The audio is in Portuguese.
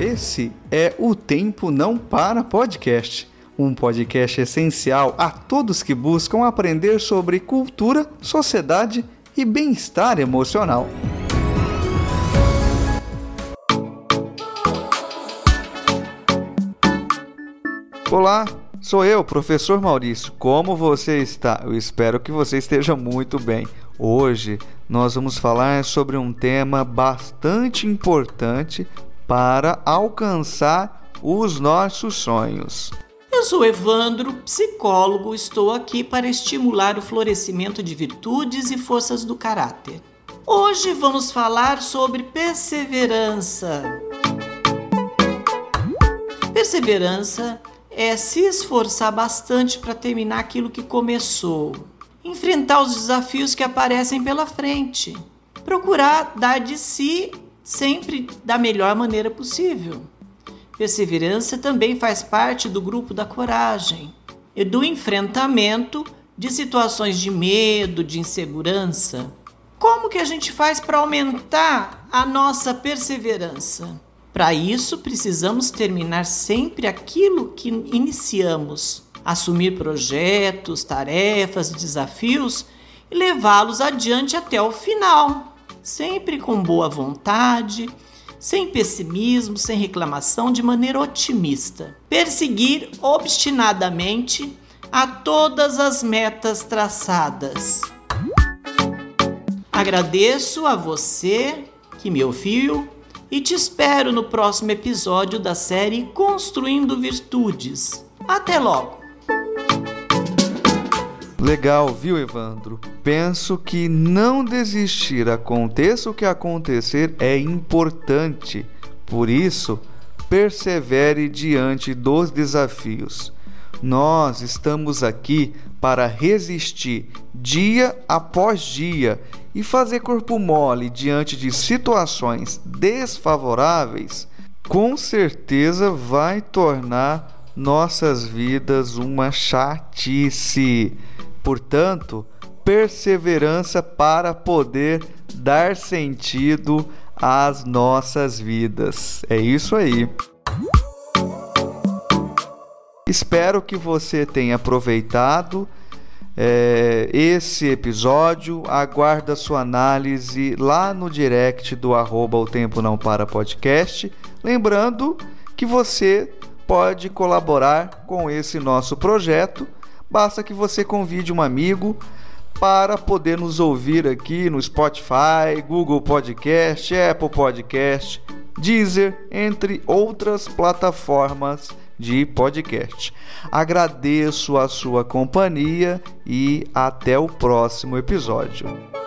Esse é o Tempo Não Para Podcast, um podcast essencial a todos que buscam aprender sobre cultura, sociedade e bem-estar emocional. Olá, sou eu, professor Maurício. Como você está? Eu espero que você esteja muito bem. Hoje nós vamos falar sobre um tema bastante importante para alcançar os nossos sonhos. Eu sou Evandro, psicólogo, estou aqui para estimular o florescimento de virtudes e forças do caráter. Hoje vamos falar sobre perseverança. Perseverança é se esforçar bastante para terminar aquilo que começou, enfrentar os desafios que aparecem pela frente, procurar dar de si sempre da melhor maneira possível. Perseverança também faz parte do grupo da coragem e do enfrentamento de situações de medo, de insegurança. Como que a gente faz para aumentar a nossa perseverança? Para isso, precisamos terminar sempre aquilo que iniciamos, assumir projetos, tarefas, desafios e levá-los adiante até o final sempre com boa vontade, sem pessimismo, sem reclamação, de maneira otimista. Perseguir obstinadamente a todas as metas traçadas. Agradeço a você que me ouviu e te espero no próximo episódio da série Construindo Virtudes. Até logo! Legal, viu, Evandro? Penso que não desistir, aconteça o que acontecer, é importante. Por isso, persevere diante dos desafios. Nós estamos aqui para resistir dia após dia e fazer corpo mole diante de situações desfavoráveis, com certeza vai tornar nossas vidas uma chatice. Portanto, perseverança para poder dar sentido às nossas vidas. É isso aí. Espero que você tenha aproveitado é, esse episódio. Aguarda sua análise lá no direct do arroba o tempo não para podcast. Lembrando que você pode colaborar com esse nosso projeto basta que você convide um amigo para poder nos ouvir aqui no Spotify, Google Podcast, Apple Podcast, Deezer, entre outras plataformas de podcast. Agradeço a sua companhia e até o próximo episódio.